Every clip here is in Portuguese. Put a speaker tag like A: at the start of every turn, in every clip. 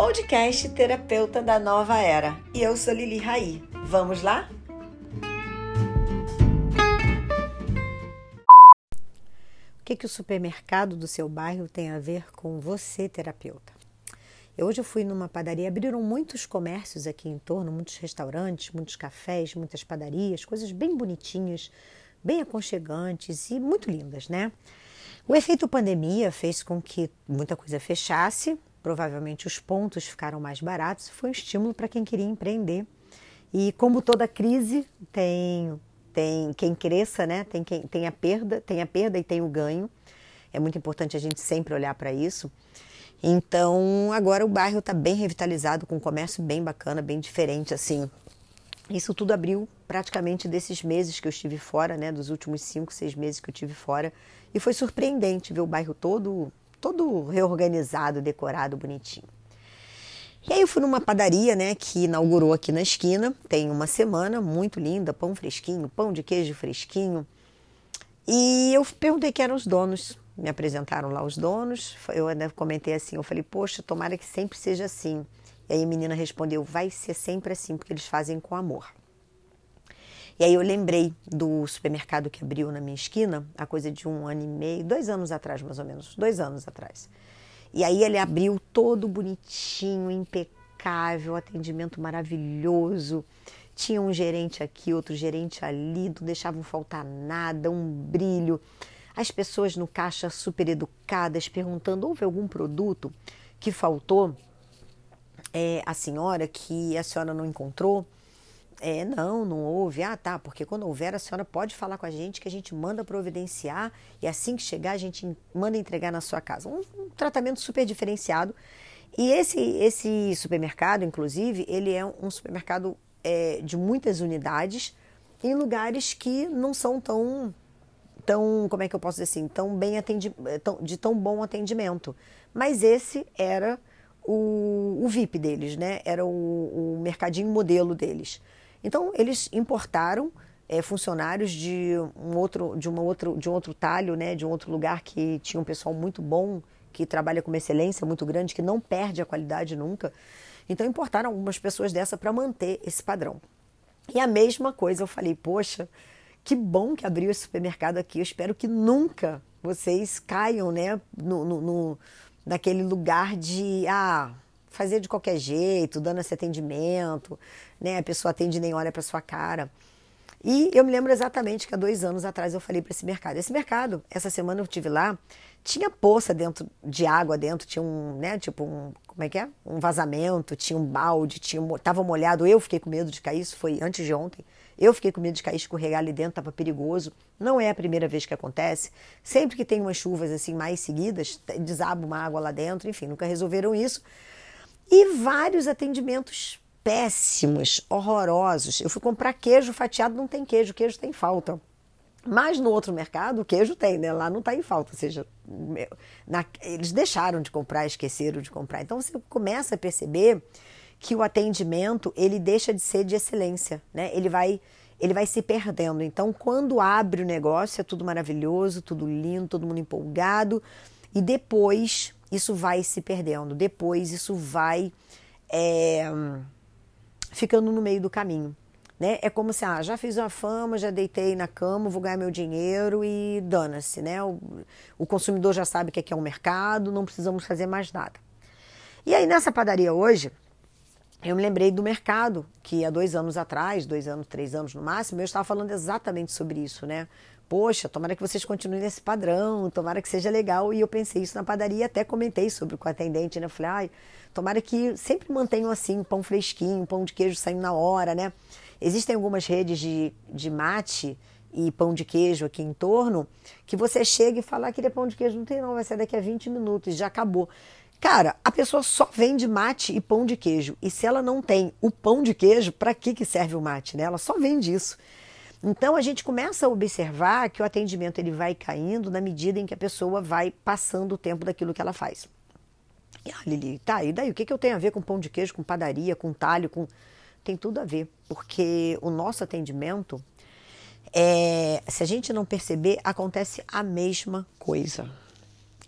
A: podcast Terapeuta da Nova Era. E eu sou Lili Raí. Vamos lá? O que, que o supermercado do seu bairro tem a ver com você, terapeuta? Eu, hoje eu fui numa padaria, abriram muitos comércios aqui em torno, muitos restaurantes, muitos cafés, muitas padarias, coisas bem bonitinhas, bem aconchegantes e muito lindas, né? O efeito pandemia fez com que muita coisa fechasse, provavelmente os pontos ficaram mais baratos, foi um estímulo para quem queria empreender. E como toda crise tem tem quem cresça, né? Tem quem tem a perda, tem a perda e tem o ganho. É muito importante a gente sempre olhar para isso. Então, agora o bairro está bem revitalizado, com um comércio bem bacana, bem diferente, assim. Isso tudo abriu praticamente desses meses que eu estive fora, né? Dos últimos cinco, seis meses que eu estive fora. E foi surpreendente ver o bairro todo, todo reorganizado, decorado, bonitinho. E aí eu fui numa padaria, né, que inaugurou aqui na esquina, tem uma semana, muito linda, pão fresquinho, pão de queijo fresquinho. E eu perguntei quem eram os donos. Me apresentaram lá os donos. Eu ainda comentei assim, eu falei, poxa, tomara que sempre seja assim. E aí a menina respondeu, vai ser sempre assim, porque eles fazem com amor. E aí eu lembrei do supermercado que abriu na minha esquina, a coisa de um ano e meio, dois anos atrás mais ou menos, dois anos atrás. E aí ele abriu todo bonitinho, impecável, atendimento maravilhoso. Tinha um gerente aqui, outro gerente ali, não deixavam faltar nada, um brilho. As pessoas no caixa super educadas, perguntando: houve algum produto que faltou? É, a senhora que a senhora não encontrou? É, não, não houve. Ah, tá, porque quando houver, a senhora pode falar com a gente que a gente manda providenciar e assim que chegar, a gente manda entregar na sua casa. Um, um tratamento super diferenciado. E esse, esse supermercado, inclusive, ele é um supermercado é, de muitas unidades em lugares que não são tão, tão, como é que eu posso dizer assim, tão bem atendi, tão, de tão bom atendimento. Mas esse era o, o VIP deles, né? Era o, o mercadinho modelo deles. Então eles importaram é, funcionários de um outro, de uma outro, de um outro talho, né, de um outro lugar que tinha um pessoal muito bom, que trabalha com uma excelência muito grande, que não perde a qualidade nunca. Então importaram algumas pessoas dessa para manter esse padrão. E a mesma coisa eu falei, poxa, que bom que abriu esse supermercado aqui. Eu espero que nunca vocês caiam, né, no, no, no naquele lugar de ah fazer de qualquer jeito, dando esse atendimento, né? A pessoa atende e nem olha para sua cara. E eu me lembro exatamente que há dois anos atrás eu falei para esse mercado. Esse mercado, essa semana eu tive lá, tinha poça dentro de água dentro, tinha um, né, tipo um, como é que é? Um vazamento, tinha um balde, tinha, tava molhado. Eu fiquei com medo de cair, isso foi antes de ontem. Eu fiquei com medo de cair, escorregar ali dentro, tava perigoso. Não é a primeira vez que acontece. Sempre que tem umas chuvas assim mais seguidas, desaba uma água lá dentro, enfim, nunca resolveram isso e vários atendimentos péssimos, horrorosos. Eu fui comprar queijo fatiado, não tem queijo, queijo tem falta. Mas no outro mercado, o queijo tem, né? Lá não está em falta. Ou seja, na, eles deixaram de comprar, esqueceram de comprar. Então você começa a perceber que o atendimento ele deixa de ser de excelência, né? Ele vai ele vai se perdendo. Então, quando abre o negócio, é tudo maravilhoso, tudo lindo, todo mundo empolgado, e depois isso vai se perdendo. Depois isso vai é, ficando no meio do caminho. Né? É como se, ah, já fiz uma fama, já deitei na cama, vou ganhar meu dinheiro e dana-se, né? O, o, consumidor já sabe que aqui é um mercado, não precisamos fazer mais nada. E aí nessa padaria hoje, eu me lembrei do mercado, que há dois anos atrás, dois anos, três anos no máximo, eu estava falando exatamente sobre isso, né? poxa, tomara que vocês continuem nesse padrão, tomara que seja legal. E eu pensei isso na padaria, até comentei sobre com a atendente, né? Falei, ai, tomara que sempre mantenham assim, pão fresquinho, pão de queijo saindo na hora, né? Existem algumas redes de, de mate e pão de queijo aqui em torno, que você chega e fala, ah, queria pão de queijo, não tem não, vai ser daqui a 20 minutos, já acabou. Cara, a pessoa só vende mate e pão de queijo. E se ela não tem o pão de queijo, para que, que serve o mate? Né? Ela só vende isso. Então a gente começa a observar que o atendimento ele vai caindo na medida em que a pessoa vai passando o tempo daquilo que ela faz. E, ah, Lili, tá, e daí o que, que eu tenho a ver com pão de queijo, com padaria, com talho, com. Tem tudo a ver, porque o nosso atendimento, é, se a gente não perceber, acontece a mesma coisa.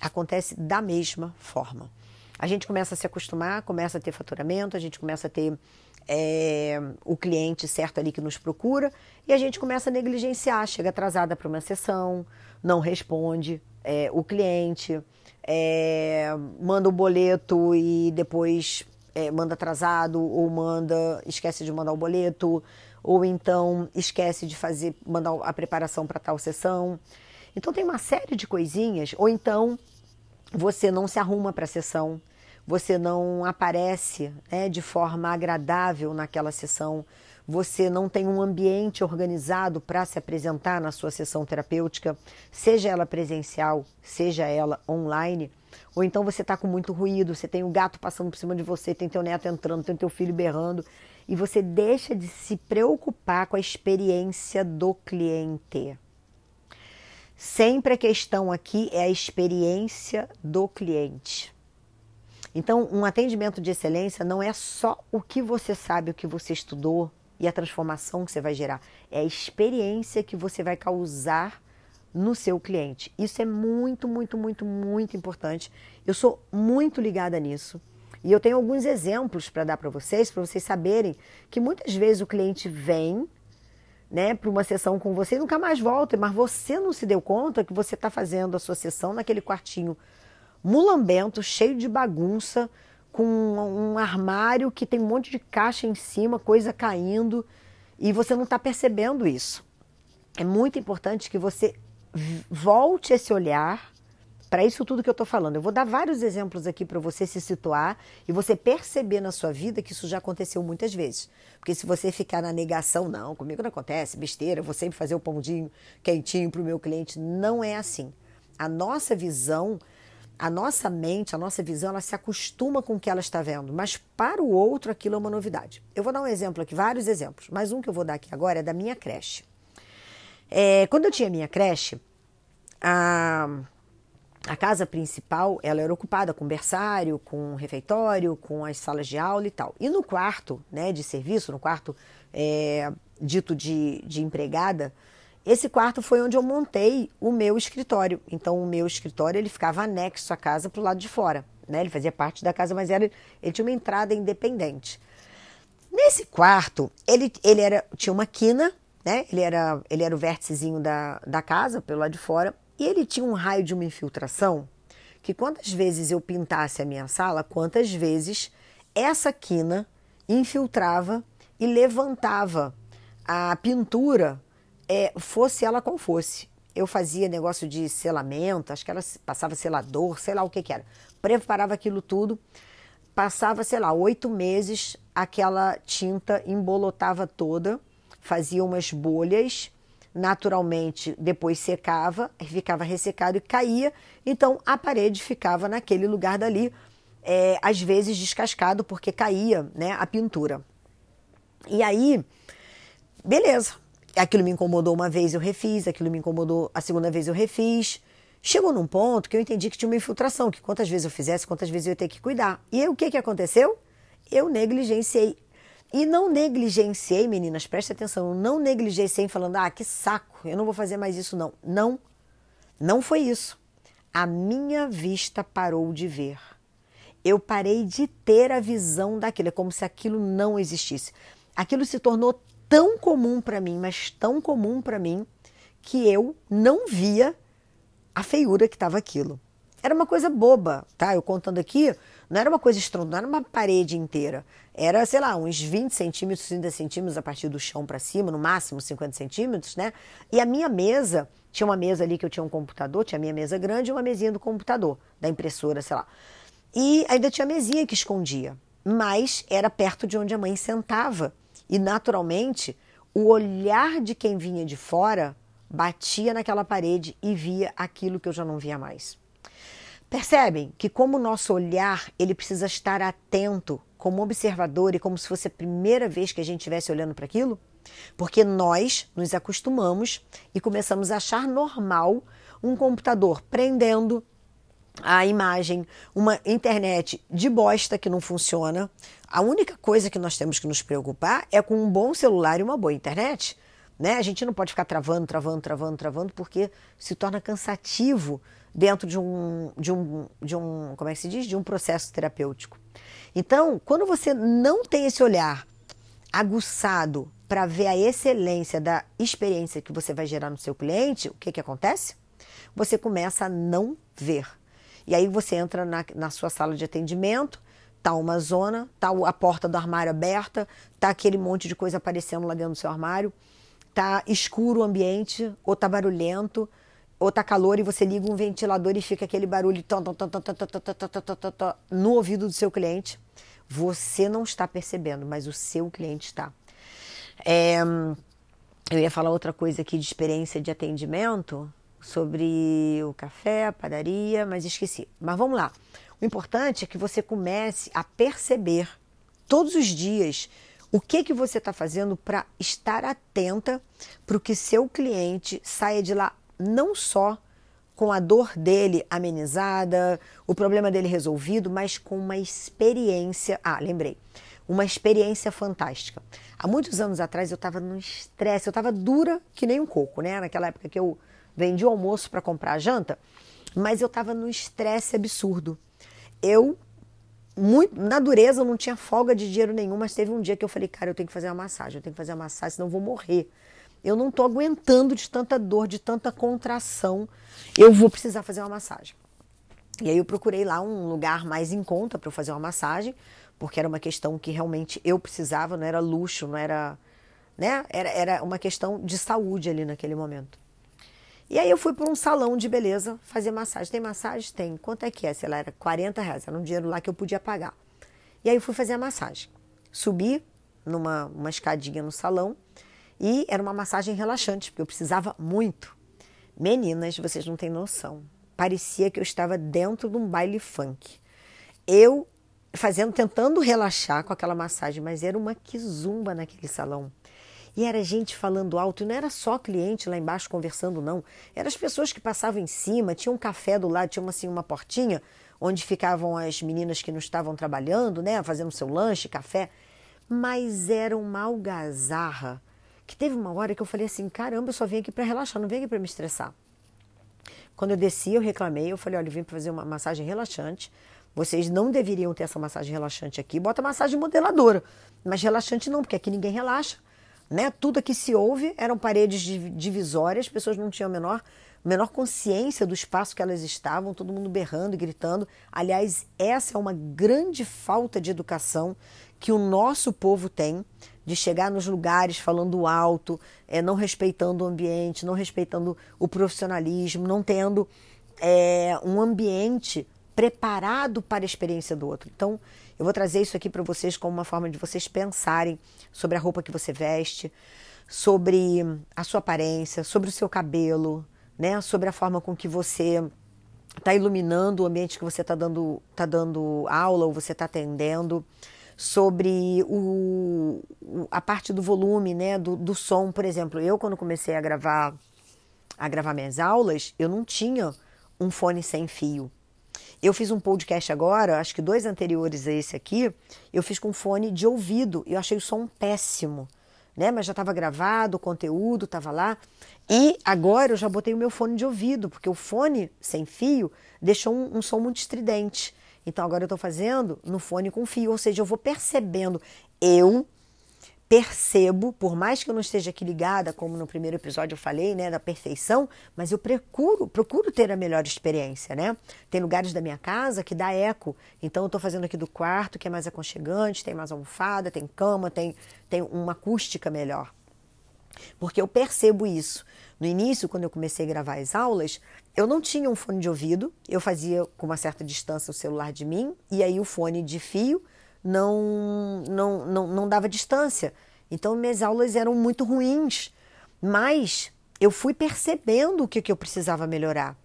A: Acontece da mesma forma. A gente começa a se acostumar, começa a ter faturamento, a gente começa a ter é, o cliente certo ali que nos procura e a gente começa a negligenciar, chega atrasada para uma sessão, não responde é, o cliente, é, manda o boleto e depois manda atrasado ou manda esquece de mandar o boleto ou então esquece de fazer mandar a preparação para tal sessão. Então tem uma série de coisinhas ou então você não se arruma para a sessão, você não aparece né, de forma agradável naquela sessão, você não tem um ambiente organizado para se apresentar na sua sessão terapêutica, seja ela presencial, seja ela online, ou então você está com muito ruído, você tem o um gato passando por cima de você, tem teu neto entrando, tem teu filho berrando, e você deixa de se preocupar com a experiência do cliente. Sempre a questão aqui é a experiência do cliente. Então, um atendimento de excelência não é só o que você sabe, o que você estudou e a transformação que você vai gerar, é a experiência que você vai causar no seu cliente. Isso é muito, muito, muito, muito importante. Eu sou muito ligada nisso. E eu tenho alguns exemplos para dar para vocês, para vocês saberem que muitas vezes o cliente vem né, para uma sessão com você e nunca mais volta, mas você não se deu conta que você está fazendo a sua sessão naquele quartinho mulambento, cheio de bagunça, com um armário que tem um monte de caixa em cima, coisa caindo, e você não está percebendo isso. É muito importante que você volte esse olhar para isso tudo que eu estou falando. Eu vou dar vários exemplos aqui para você se situar e você perceber na sua vida que isso já aconteceu muitas vezes. Porque se você ficar na negação, não, comigo não acontece, besteira, vou sempre fazer o pãozinho quentinho para o meu cliente, não é assim. A nossa visão, a nossa mente, a nossa visão, ela se acostuma com o que ela está vendo, mas para o outro aquilo é uma novidade. Eu vou dar um exemplo aqui, vários exemplos, mas um que eu vou dar aqui agora é da minha creche. É, quando eu tinha minha creche, a a casa principal ela era ocupada com berçário, com refeitório, com as salas de aula e tal. E no quarto né, de serviço, no quarto é, dito de, de empregada, esse quarto foi onde eu montei o meu escritório. Então o meu escritório ele ficava anexo à casa para o lado de fora. Né? Ele fazia parte da casa, mas era, ele tinha uma entrada independente. Nesse quarto, ele, ele era, tinha uma quina, né? ele, era, ele era o vérticezinho da, da casa, pelo lado de fora, e ele tinha um raio de uma infiltração que quantas vezes eu pintasse a minha sala, quantas vezes essa quina infiltrava e levantava a pintura, é, fosse ela qual fosse. Eu fazia negócio de selamento, acho que ela passava selador, sei lá o que, que era. Preparava aquilo tudo, passava, sei lá, oito meses, aquela tinta embolotava toda, fazia umas bolhas naturalmente depois secava, ficava ressecado e caía, então a parede ficava naquele lugar dali, é, às vezes descascado porque caía né, a pintura. E aí, beleza, aquilo me incomodou uma vez, eu refiz, aquilo me incomodou a segunda vez, eu refiz. Chegou num ponto que eu entendi que tinha uma infiltração, que quantas vezes eu fizesse, quantas vezes eu ia ter que cuidar. E aí, o que, que aconteceu? Eu negligenciei e não negligenciei, meninas, preste atenção, não negligenciei falando, ah, que saco, eu não vou fazer mais isso, não. Não, não foi isso. A minha vista parou de ver. Eu parei de ter a visão daquilo, é como se aquilo não existisse. Aquilo se tornou tão comum para mim, mas tão comum para mim, que eu não via a feiura que estava aquilo. Era uma coisa boba, tá? Eu contando aqui, não era uma coisa estrondosa, não era uma parede inteira. Era, sei lá, uns 20 centímetros, 30 centímetros a partir do chão para cima, no máximo 50 centímetros, né? E a minha mesa, tinha uma mesa ali que eu tinha um computador, tinha a minha mesa grande e uma mesinha do computador, da impressora, sei lá. E ainda tinha a mesinha que escondia, mas era perto de onde a mãe sentava. E naturalmente, o olhar de quem vinha de fora batia naquela parede e via aquilo que eu já não via mais. Percebem que como o nosso olhar, ele precisa estar atento como observador e como se fosse a primeira vez que a gente estivesse olhando para aquilo? Porque nós nos acostumamos e começamos a achar normal um computador prendendo a imagem, uma internet de bosta que não funciona. A única coisa que nós temos que nos preocupar é com um bom celular e uma boa internet. Né? A gente não pode ficar travando, travando, travando, travando, porque se torna cansativo dentro de um, de um, de um, como é que se diz? De um processo terapêutico. Então, quando você não tem esse olhar aguçado para ver a excelência da experiência que você vai gerar no seu cliente, o que, que acontece? Você começa a não ver. E aí você entra na, na sua sala de atendimento, tá uma zona, tá a porta do armário aberta, tá aquele monte de coisa aparecendo lá dentro do seu armário, tá escuro o ambiente, ou tá barulhento, ou tá calor e você liga um ventilador e fica aquele barulho no ouvido do seu cliente. Você não está percebendo, mas o seu cliente está. É, eu ia falar outra coisa aqui de experiência de atendimento sobre o café, a padaria, mas esqueci. Mas vamos lá. O importante é que você comece a perceber todos os dias o que que você está fazendo para estar atenta para o que seu cliente saia de lá não só com a dor dele amenizada, o problema dele resolvido, mas com uma experiência. Ah, lembrei uma experiência fantástica. Há muitos anos atrás eu estava no estresse, eu estava dura que nem um coco, né? Naquela época que eu vendi o almoço para comprar a janta, mas eu estava no estresse absurdo. Eu muito, na dureza não tinha folga de dinheiro nenhum, mas teve um dia que eu falei, cara, eu tenho que fazer uma massagem, eu tenho que fazer uma massagem, senão eu vou morrer. Eu não estou aguentando de tanta dor, de tanta contração. Eu vou precisar fazer uma massagem. E aí eu procurei lá um lugar mais em conta para eu fazer uma massagem porque era uma questão que realmente eu precisava, não era luxo, não era. Né? Era, era uma questão de saúde ali naquele momento. E aí eu fui para um salão de beleza fazer massagem. Tem massagem? Tem. Quanto é que é? Sei lá, era 40 reais. Era um dinheiro lá que eu podia pagar. E aí eu fui fazer a massagem. Subi numa uma escadinha no salão e era uma massagem relaxante, porque eu precisava muito. Meninas, vocês não têm noção. Parecia que eu estava dentro de um baile funk. Eu fazendo, tentando relaxar com aquela massagem, mas era uma quizumba naquele salão. E era gente falando alto, e não era só cliente lá embaixo conversando, não. Eram as pessoas que passavam em cima, tinha um café do lado, tinha uma, assim, uma portinha onde ficavam as meninas que não estavam trabalhando, né, fazendo seu lanche, café. Mas era uma algazarra que teve uma hora que eu falei assim: caramba, eu só vim aqui para relaxar, não vim aqui para me estressar. Quando eu desci, eu reclamei, eu falei: olha, eu vim para fazer uma massagem relaxante vocês não deveriam ter essa massagem relaxante aqui. Bota massagem modeladora, mas relaxante não, porque aqui ninguém relaxa. Né? Tudo aqui se ouve eram paredes divisórias, as pessoas não tinham a menor, menor consciência do espaço que elas estavam, todo mundo berrando e gritando. Aliás, essa é uma grande falta de educação que o nosso povo tem de chegar nos lugares falando alto, é, não respeitando o ambiente, não respeitando o profissionalismo, não tendo é, um ambiente preparado para a experiência do outro. Então, eu vou trazer isso aqui para vocês como uma forma de vocês pensarem sobre a roupa que você veste, sobre a sua aparência, sobre o seu cabelo, né? Sobre a forma com que você está iluminando o ambiente que você está dando, tá dando aula ou você está atendendo, sobre o, a parte do volume, né? Do, do som, por exemplo. Eu quando comecei a gravar a gravar minhas aulas, eu não tinha um fone sem fio. Eu fiz um podcast agora, acho que dois anteriores a esse aqui, eu fiz com fone de ouvido. Eu achei o som péssimo, né? Mas já estava gravado, o conteúdo estava lá. E agora eu já botei o meu fone de ouvido, porque o fone sem fio deixou um, um som muito estridente. Então agora eu estou fazendo no fone com fio, ou seja, eu vou percebendo. Eu percebo, por mais que eu não esteja aqui ligada, como no primeiro episódio eu falei, né, da perfeição, mas eu procuro, procuro ter a melhor experiência, né? Tem lugares da minha casa que dá eco, então eu estou fazendo aqui do quarto, que é mais aconchegante, tem mais almofada, tem cama, tem, tem uma acústica melhor. Porque eu percebo isso. No início, quando eu comecei a gravar as aulas, eu não tinha um fone de ouvido, eu fazia com uma certa distância o celular de mim, e aí o fone de fio não, não, não, não dava distância. Então, minhas aulas eram muito ruins, mas eu fui percebendo o que, que eu precisava melhorar.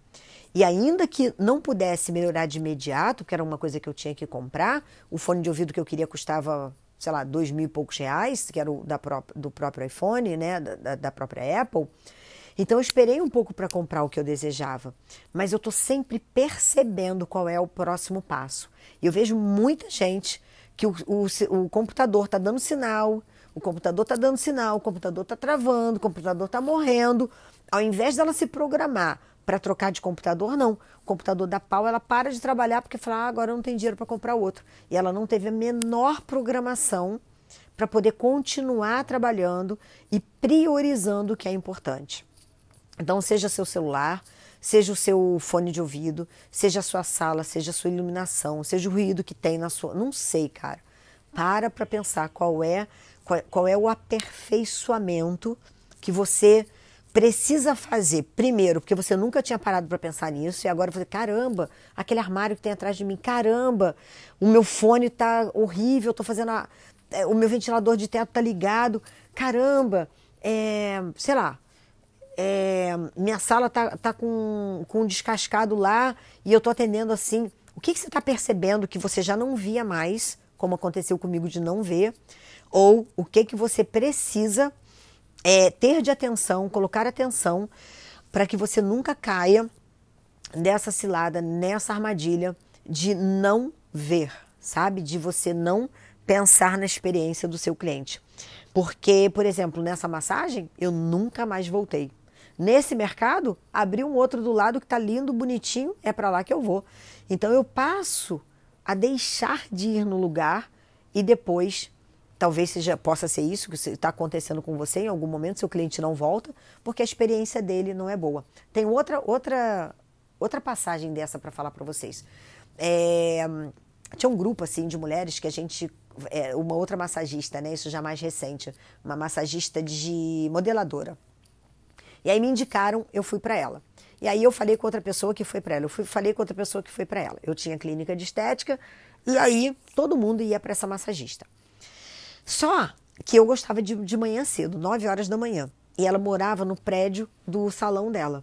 A: E ainda que não pudesse melhorar de imediato, que era uma coisa que eu tinha que comprar, o fone de ouvido que eu queria custava, sei lá, dois mil e poucos reais, que era o da pró do próprio iPhone, né, da, da própria Apple. Então eu esperei um pouco para comprar o que eu desejava, mas eu estou sempre percebendo qual é o próximo passo. E eu vejo muita gente que o, o, o computador está dando sinal, o computador está dando sinal, o computador está travando, o computador está morrendo. Ao invés dela se programar para trocar de computador, não. O computador da pau, ela para de trabalhar porque fala, ah, agora não tem dinheiro para comprar outro. E ela não teve a menor programação para poder continuar trabalhando e priorizando o que é importante. Então, seja seu celular, seja o seu fone de ouvido, seja a sua sala, seja a sua iluminação, seja o ruído que tem na sua. Não sei, cara. Para para pensar qual é, qual, qual é o aperfeiçoamento que você precisa fazer primeiro, porque você nunca tinha parado para pensar nisso, e agora você, caramba, aquele armário que tem atrás de mim, caramba, o meu fone tá horrível, tô fazendo a, é, o meu ventilador de teto tá ligado, caramba, é, sei lá, é, minha sala tá, tá com, com um descascado lá e eu tô atendendo assim. O que, que você está percebendo que você já não via mais, como aconteceu comigo de não ver, ou o que, que você precisa é, ter de atenção, colocar atenção para que você nunca caia nessa cilada, nessa armadilha de não ver, sabe? De você não pensar na experiência do seu cliente. Porque, por exemplo, nessa massagem, eu nunca mais voltei. Nesse mercado, abri um outro do lado que está lindo, bonitinho, é para lá que eu vou. Então eu passo a deixar de ir no lugar e depois Talvez seja, possa ser isso que está acontecendo com você em algum momento, seu cliente não volta, porque a experiência dele não é boa. Tem outra, outra, outra passagem dessa para falar para vocês. É, tinha um grupo assim de mulheres que a gente. É, uma outra massagista, né? Isso já mais recente, uma massagista de modeladora. E aí me indicaram, eu fui para ela. E aí eu falei com outra pessoa que foi para ela. Eu fui, falei com outra pessoa que foi para ela. Eu tinha clínica de estética e aí todo mundo ia para essa massagista. Só que eu gostava de, de manhã cedo, 9 horas da manhã. E ela morava no prédio do salão dela.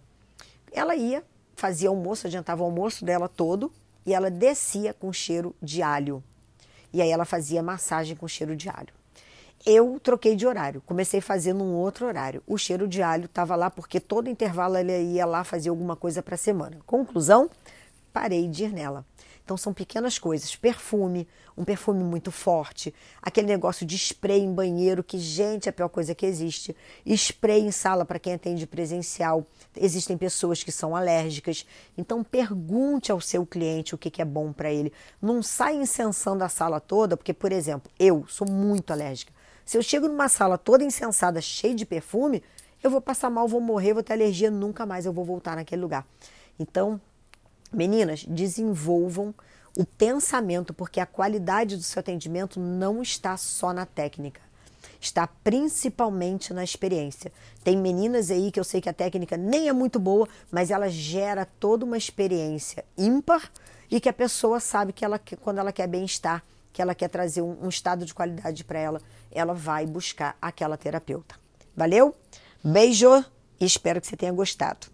A: Ela ia, fazia almoço, adiantava o almoço dela todo e ela descia com cheiro de alho. E aí ela fazia massagem com cheiro de alho. Eu troquei de horário, comecei a fazer num outro horário. O cheiro de alho estava lá porque todo intervalo ela ia lá fazer alguma coisa para a semana. Conclusão, parei de ir nela. Então são pequenas coisas, perfume, um perfume muito forte, aquele negócio de spray em banheiro que gente é a pior coisa que existe, spray em sala para quem atende presencial. Existem pessoas que são alérgicas, então pergunte ao seu cliente o que, que é bom para ele. Não sai incensando a sala toda, porque por exemplo, eu sou muito alérgica. Se eu chego numa sala toda incensada, cheia de perfume, eu vou passar mal, vou morrer, vou ter alergia, nunca mais eu vou voltar naquele lugar. Então, Meninas, desenvolvam o pensamento, porque a qualidade do seu atendimento não está só na técnica, está principalmente na experiência. Tem meninas aí que eu sei que a técnica nem é muito boa, mas ela gera toda uma experiência ímpar e que a pessoa sabe que ela, quando ela quer bem-estar, que ela quer trazer um, um estado de qualidade para ela, ela vai buscar aquela terapeuta. Valeu? Beijo e espero que você tenha gostado.